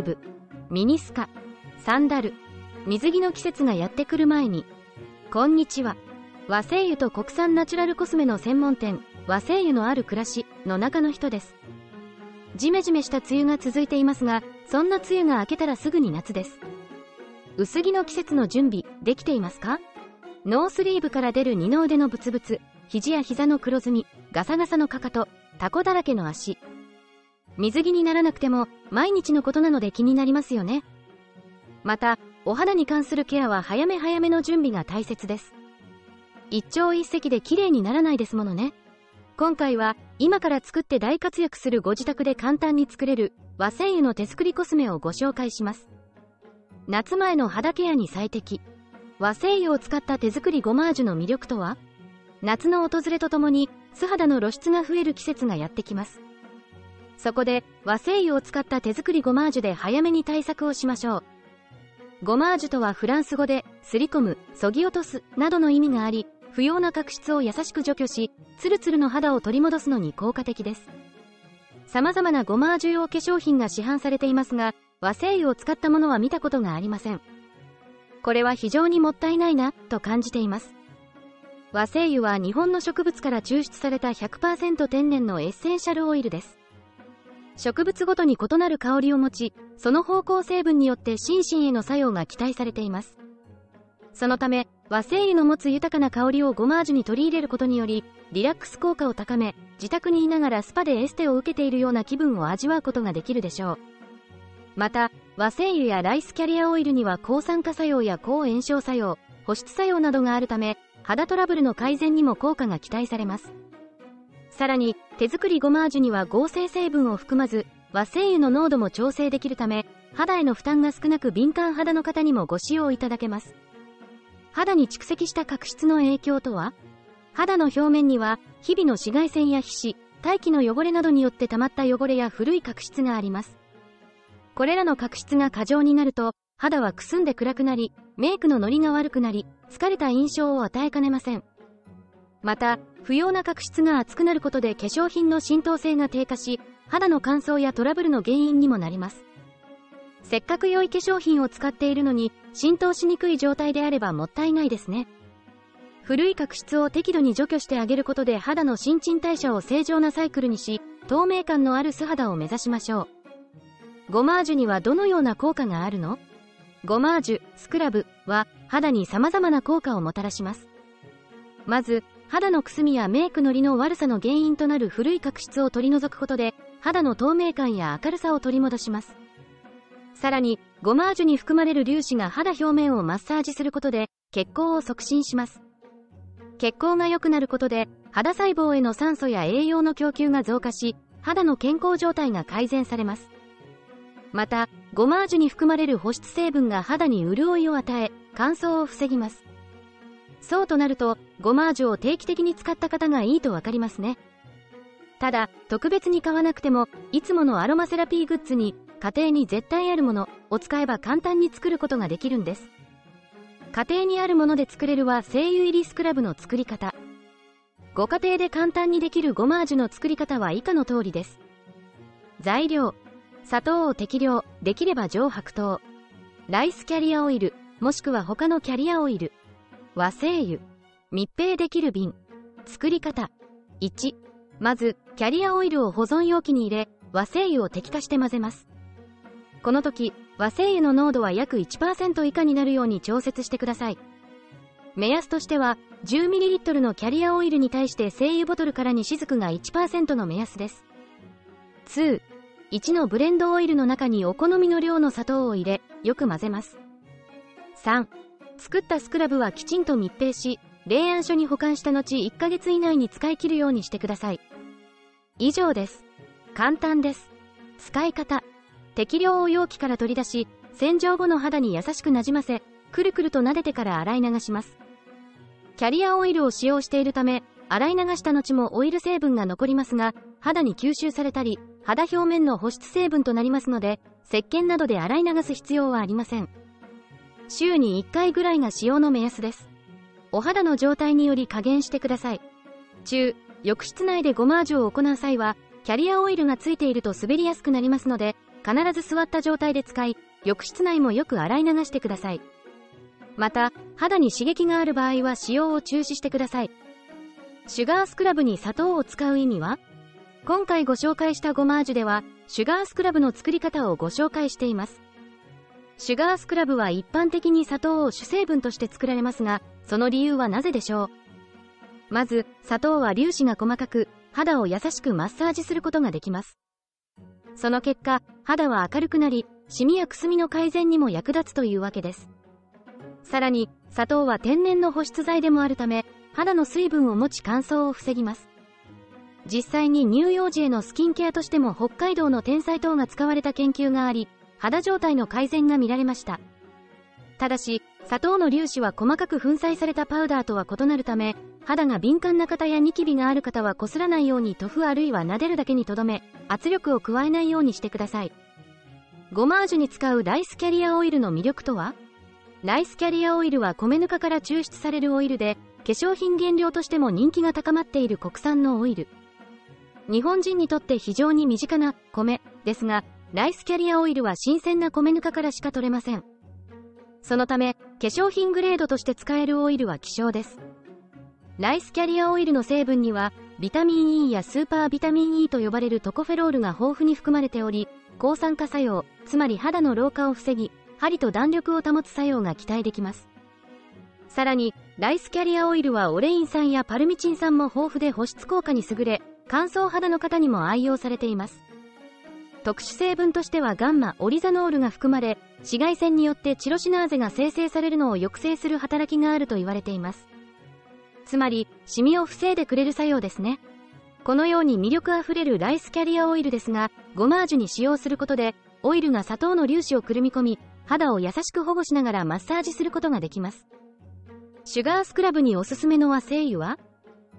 ーブ、ミニスカ、サンダル、水着の季節がやってくる前に、こんにちは。和製油と国産ナチュラルコスメの専門店、和製油のある暮らしの中の人です。ジメジメした梅雨が続いていますが、そんな梅雨が明けたらすぐに夏です。薄着の季節の準備、できていますか？ノースリーブから出る二の腕のブツブツ、肘や膝の黒ずみ、ガサガサのかかと、タコだらけの足。水着にならなくても、毎日のことなので気になりますよね。また、お肌に関するケアは早め早めの準備が大切です。一朝一夕で綺麗にならないですものね。今回は、今から作って大活躍するご自宅で簡単に作れる和製油の手作りコスメをご紹介します。夏前の肌ケアに最適。和製油を使った手作りゴマージュの魅力とは？夏の訪れとともに素肌の露出が増える季節がやってきます。そこで和製油を使った手作りゴマージュで早めに対策をしましょう。ゴマージュとはフランス語で、すり込む、そぎ落とす、などの意味があり、不要な角質を優しく除去し、ツルツルの肌を取り戻すのに効果的です。様々なゴマージュ用化粧品が市販されていますが、和製油を使ったものは見たことがありません。これは非常にもったいないな、と感じています。和製油は日本の植物から抽出された100%天然のエッセンシャルオイルです。植物ごとに異なる香りを持ち、その方向成分によって心身への作用が期待されています。そのため、和製油の持つ豊かな香りをゴマージュに取り入れることにより、リラックス効果を高め、自宅にいながらスパでエステを受けているような気分を味わうことができるでしょう。また、和製油やライスキャリアオイルには抗酸化作用や抗炎症作用、保湿作用などがあるため、肌トラブルの改善にも効果が期待されます。さらに、手作りゴマージュには合成成分を含まず、和製油の濃度も調整できるため、肌への負担が少なく敏感肌の方にもご使用いただけます。肌に蓄積した角質の影響とは肌の表面には、日々の紫外線や皮脂、大気の汚れなどによって溜まった汚れや古い角質があります。これらの角質が過剰になると、肌はくすんで暗くなり、メイクのノリが悪くなり、疲れた印象を与えかねません。また、不要な角質が厚くなることで化粧品の浸透性が低下し、肌の乾燥やトラブルの原因にもなります。せっかく良い化粧品を使っているのに、浸透しにくい状態であればもったいないですね。古い角質を適度に除去してあげることで肌の新陳代謝を正常なサイクルにし、透明感のある素肌を目指しましょう。ゴマージュにはどのような効果があるの？ゴマージュ、スクラブは肌に様々な効果をもたらします。まず、肌のくすみやメイクのりの悪さの原因となる古い角質を取り除くことで、肌の透明感や明るさを取り戻します。さらに、ゴマージュに含まれる粒子が肌表面をマッサージすることで、血行を促進します。血行が良くなることで、肌細胞への酸素や栄養の供給が増加し、肌の健康状態が改善されます。また、ゴマージュに含まれる保湿成分が肌に潤いを与え、乾燥を防ぎます。そうとなると、ゴマージュを定期的に使った方がいいとわかりますね。ただ、特別に買わなくても、いつものアロマセラピーグッズに、家庭に絶対あるものを使えば簡単に作ることができるんです。家庭にあるもので作れるは精油入りスクラブの作り方。ご家庭で簡単にできるゴマージュの作り方は以下の通りです。材料。砂糖を適量、できれば上白糖。ライスキャリアオイル、もしくは他のキャリアオイル。和製油。密閉できる瓶。作り方。1。まず、キャリアオイルを保存容器に入れ、和製油を滴下して混ぜます。この時、和製油の濃度は約1%以下になるように調節してください。目安としては、10ml のキャリアオイルに対して精油ボトルからに雫が1%の目安です。2、1のブレンドオイルの中にお好みの量の砂糖を入れ、よく混ぜます。3、作ったスクラブはきちんと密閉し、冷暗所に保管した後1ヶ月以内に使い切るようにしてください。以上です。簡単です。使い方。適量を容器から取り出し、洗浄後の肌に優しくなじませ、くるくると撫でてから洗い流します。キャリアオイルを使用しているため、洗い流した後もオイル成分が残りますが、肌に吸収されたり、肌表面の保湿成分となりますので、石鹸などで洗い流す必要はありません。週に1回ぐらいが使用の目安です。お肌の状態により加減してください。中、浴室内でゴマージュを行う際は、キャリアオイルがついていると滑りやすくなりますので、必ず座った状態で使い、浴室内もよく洗い流してください。また、肌に刺激がある場合は使用を中止してください。シュガースクラブに砂糖を使う意味は今回ご紹介したゴマージュでは、シュガースクラブの作り方をご紹介しています。シュガースクラブは一般的に砂糖を主成分として作られますが、その理由はなぜでしょう？まず、砂糖は粒子が細かく、肌を優しくマッサージすることができます。その結果、肌は明るくなり、シミやくすみの改善にも役立つというわけです。さらに、砂糖は天然の保湿剤でもあるため、肌の水分を持ち乾燥を防ぎます。実際に乳幼児へのスキンケアとしても北海道の天才糖が使われた研究があり、肌状態の改善が見られました。ただし、砂糖の粒子は細かく粉砕されたパウダーとは異なるため、肌が敏感な方やニキビがある方は擦らないように塗布あるいは撫でるだけにとどめ、圧力を加えないようにしてください。ゴマージュに使うライスキャリアオイルの魅力とは？ライスキャリアオイルは米ぬかから抽出されるオイルで、化粧品原料としても人気が高まっている国産のオイル。日本人にとって非常に身近な米ですが、ライスキャリアオイルは新鮮な米ぬかからしか取れません。そのため、化粧品グレードとして使えるオイルは希少です。ライスキャリアオイルの成分には、ビタミン E やスーパービタミン E と呼ばれるトコフェロールが豊富に含まれており、抗酸化作用、つまり肌の老化を防ぎ、針と弾力を保つ作用が期待できます。さらに、ライスキャリアオイルはオレイン酸やパルミチン酸も豊富で保湿効果に優れ、乾燥肌の方にも愛用されています。特殊成分としてはガンマオリザノールが含まれ、紫外線によってチロシナーゼが生成されるのを抑制する働きがあると言われています。つまり、シミを防いでくれる作用ですね。このように魅力あふれるライスキャリアオイルですが、ゴマージュに使用することで、オイルが砂糖の粒子をくるみ込み、肌を優しく保護しながらマッサージすることができます。シュガースクラブにおすすめの和精油は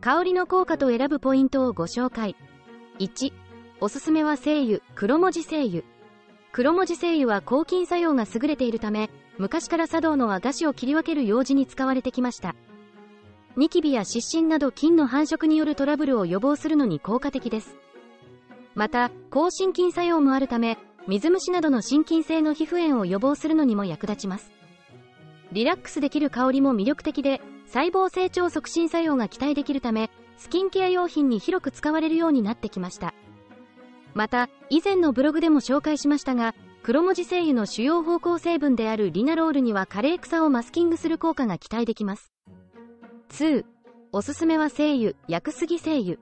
香りの効果と選ぶポイントをご紹介。1、おすすめは精油、黒文字精油。黒文字精油は抗菌作用が優れているため、昔から茶道の和菓子を切り分ける用事に使われてきました。ニキビや湿疹など菌の繁殖によるトラブルを予防するのに効果的です。また、抗心筋作用もあるため、水虫などの心筋性の皮膚炎を予防するのにも役立ちます。リラックスできる香りも魅力的で、細胞成長促進作用が期待できるため、スキンケア用品に広く使われるようになってきました。また、以前のブログでも紹介しましたが、黒文字精油の主要芳香成分であるリナロールにはカレー草をマスキングする効果が期待できます。2. おすすめは精油、薬杉精油。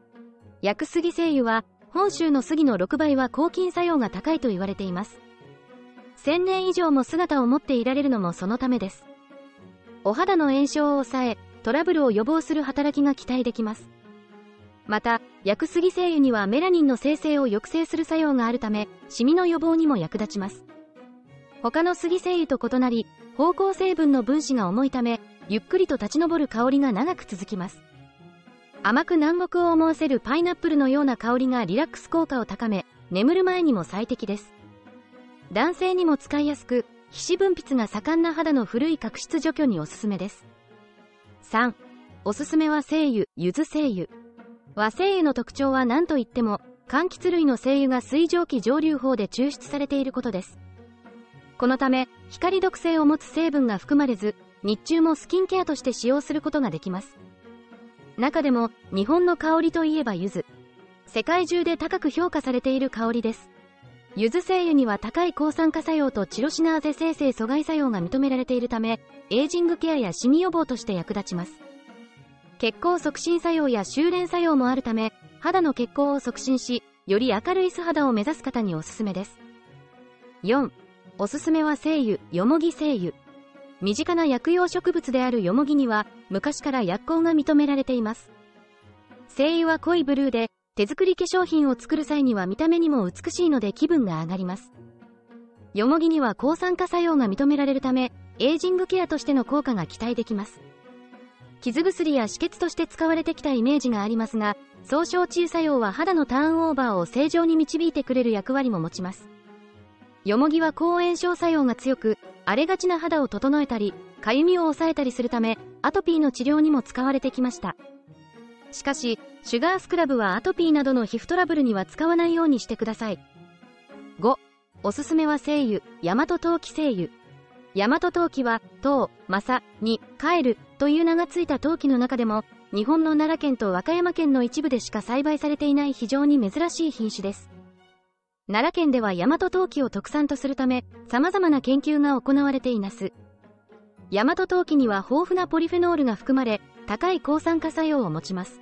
薬杉精油は、本州の杉の6倍は抗菌作用が高いと言われています。1000年以上も姿を持っていられるのもそのためです。お肌の炎症を抑え、トラブルを予防する働きが期待できます。また、薬杉精油にはメラニンの生成を抑制する作用があるため、シミの予防にも役立ちます。他の杉精油と異なり、芳香成分の分子が重いため、ゆっくりと立ち上る香りが長く続きます。甘く南国を思わせるパイナップルのような香りがリラックス効果を高め、眠る前にも最適です。男性にも使いやすく、皮脂分泌が盛んな肌の古い角質除去におすすめです。3. おすすめは精油、柚子精油。和精油の特徴は何といっても、柑橘類の精油が水蒸気蒸留法で抽出されていることです。このため、光毒性を持つ成分が含まれず、日中もスキンケアとして使用することができます。中でも、日本の香りといえば柚子。世界中で高く評価されている香りです。柚子精油には高い抗酸化作用とチロシナーゼ生成阻害作用が認められているため、エイジングケアやシミ予防として役立ちます。血行促進作用や修練作用もあるため、肌の血行を促進し、より明るい素肌を目指す方におすすめです。4. おすすめは精油、よもぎ精油。身近な薬用植物であるよもぎには、昔から薬効が認められています。精油は濃いブルーで、手作り化粧品を作る際には見た目にも美しいので気分が上がります。よもぎには抗酸化作用が認められるため、エイジングケアとしての効果が期待できます。傷薬や止血として使われてきたイメージがありますが、総称治癒作用は肌のターンオーバーを正常に導いてくれる役割も持ちます。よもぎは抗炎症作用が強く、荒れがちな肌を整えたり、かゆみを抑えたりするため、アトピーの治療にも使われてきました。しかし、シュガースクラブはアトピーなどの皮膚トラブルには使わないようにしてください。5. おすすめは精油、大和陶器精油。大和陶器は、陶、正、に、帰るという名がついた陶器の中でも、日本の奈良県と和歌山県の一部でしか栽培されていない非常に珍しい品種です。奈良県では大和陶器を特産とするため、様々な研究が行われています。大和陶器には豊富なポリフェノールが含まれ、高い抗酸化作用を持ちます。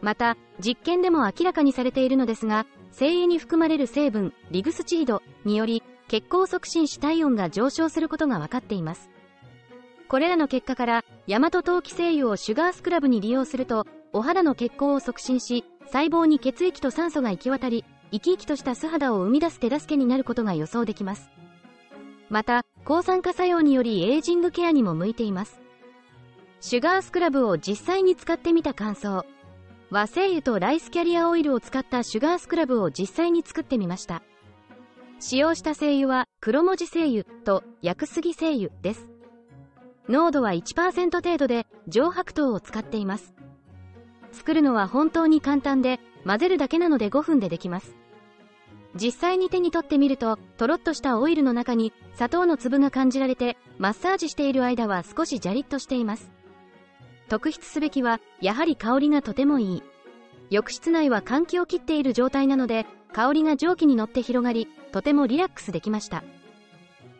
また、実験でも明らかにされているのですが、精油に含まれる成分、リグスチードにより、血行促進し体温が上昇することが分かっています。これらの結果から、大和陶器精油をシュガースクラブに利用すると、お肌の血行を促進し、細胞に血液と酸素が行き渡り、生き生きとした素肌を生み出す手助けになることが予想できます。また、抗酸化作用によりエイジングケアにも向いています。シュガースクラブを実際に使ってみた感想。和精油とライスキャリアオイルを使ったシュガースクラブを実際に作ってみました。使用した精油は黒文字精油と薬杉精油です。濃度は1%程度で上白糖を使っています。作るのは本当に簡単で混ぜるだけなので5分でできます。実際に手に取ってみると、とろっとしたオイルの中に砂糖の粒が感じられて、マッサージしている間は少しジャリッとしています。特筆すべきは、やはり香りがとてもいい。浴室内は換気を切っている状態なので、香りが蒸気に乗って広がり、とてもリラックスできました。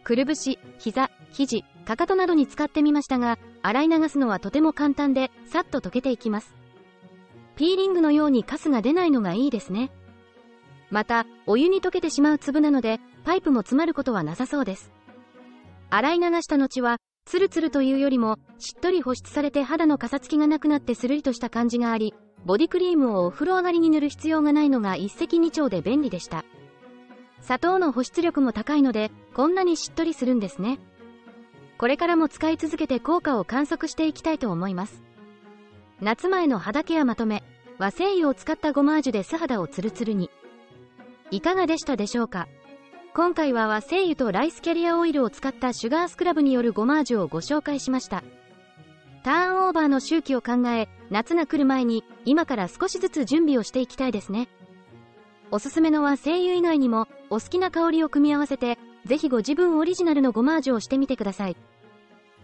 くるぶし、膝、肘、かかとなどに使ってみましたが、洗い流すのはとても簡単で、さっと溶けていきます。ピーリングのようにカスが出ないのがいいですね。また、お湯に溶けてしまう粒なので、パイプも詰まることはなさそうです。洗い流した後は、ツルツルというよりも、しっとり保湿されて肌のかさつきがなくなってスルリとした感じがあり、ボディクリームをお風呂上がりに塗る必要がないのが一石二鳥で便利でした。砂糖の保湿力も高いので、こんなにしっとりするんですね。これからも使い続けて効果を観測していきたいと思います。夏前の肌ケアまとめ、和精油を使ったゴマージュで素肌をツルツルに。いかがでしたでしょうか？今回は和精油とライスキャリアオイルを使ったシュガースクラブによるゴマージュをご紹介しました。ターンオーバーの周期を考え、夏が来る前に今から少しずつ準備をしていきたいですね。おすすめのは精油以外にもお好きな香りを組み合わせて、ぜひご自分オリジナルのゴマージュをしてみてください。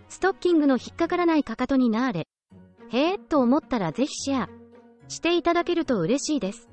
ストッキングの引っかからないかかとになーれ。へえ、と思ったらぜひシェアしていただけると嬉しいです。